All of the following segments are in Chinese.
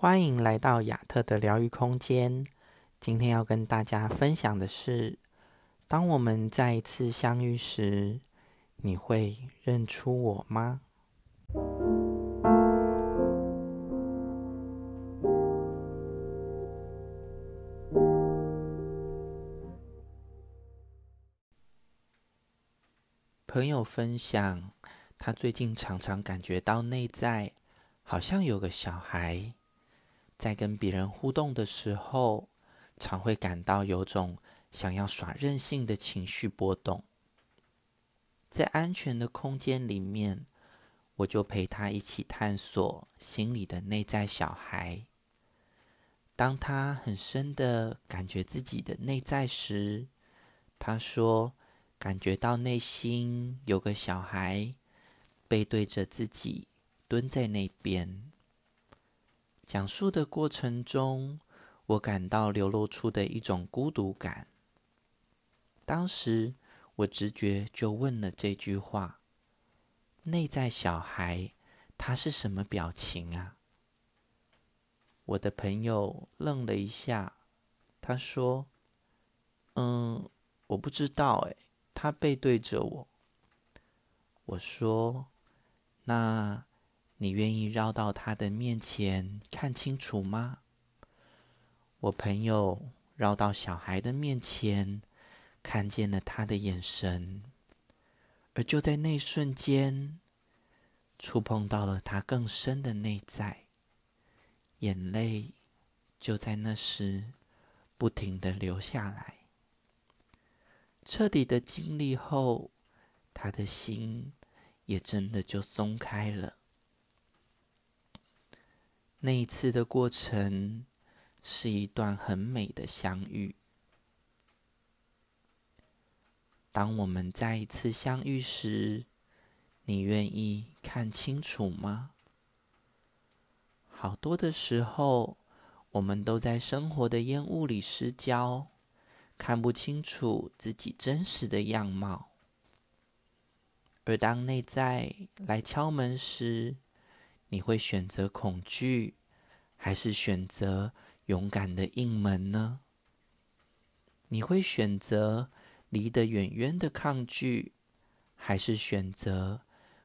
欢迎来到亚特的疗愈空间。今天要跟大家分享的是，当我们再一次相遇时，你会认出我吗？朋友分享，他最近常常感觉到内在好像有个小孩，在跟别人互动的时候，常会感到有种想要耍任性的情绪波动。在安全的空间里面，我就陪他一起探索心里的内在小孩。当他很深的感觉自己的内在时，他说。感觉到内心有个小孩背对着自己蹲在那边。讲述的过程中，我感到流露出的一种孤独感。当时我直觉就问了这句话：“内在小孩，他是什么表情啊？”我的朋友愣了一下，他说：“嗯，我不知道，哎。”他背对着我，我说：“那你愿意绕到他的面前看清楚吗？”我朋友绕到小孩的面前，看见了他的眼神，而就在那瞬间，触碰到了他更深的内在，眼泪就在那时不停地流下来。彻底的经历后，他的心也真的就松开了。那一次的过程是一段很美的相遇。当我们再一次相遇时，你愿意看清楚吗？好多的时候，我们都在生活的烟雾里失焦。看不清楚自己真实的样貌，而当内在来敲门时，你会选择恐惧，还是选择勇敢的应门呢？你会选择离得远远的抗拒，还是选择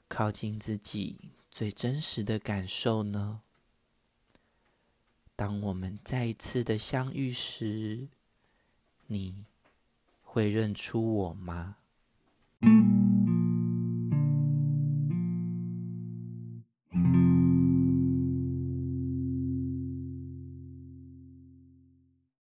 靠近自己最真实的感受呢？当我们再一次的相遇时，你会认出我吗？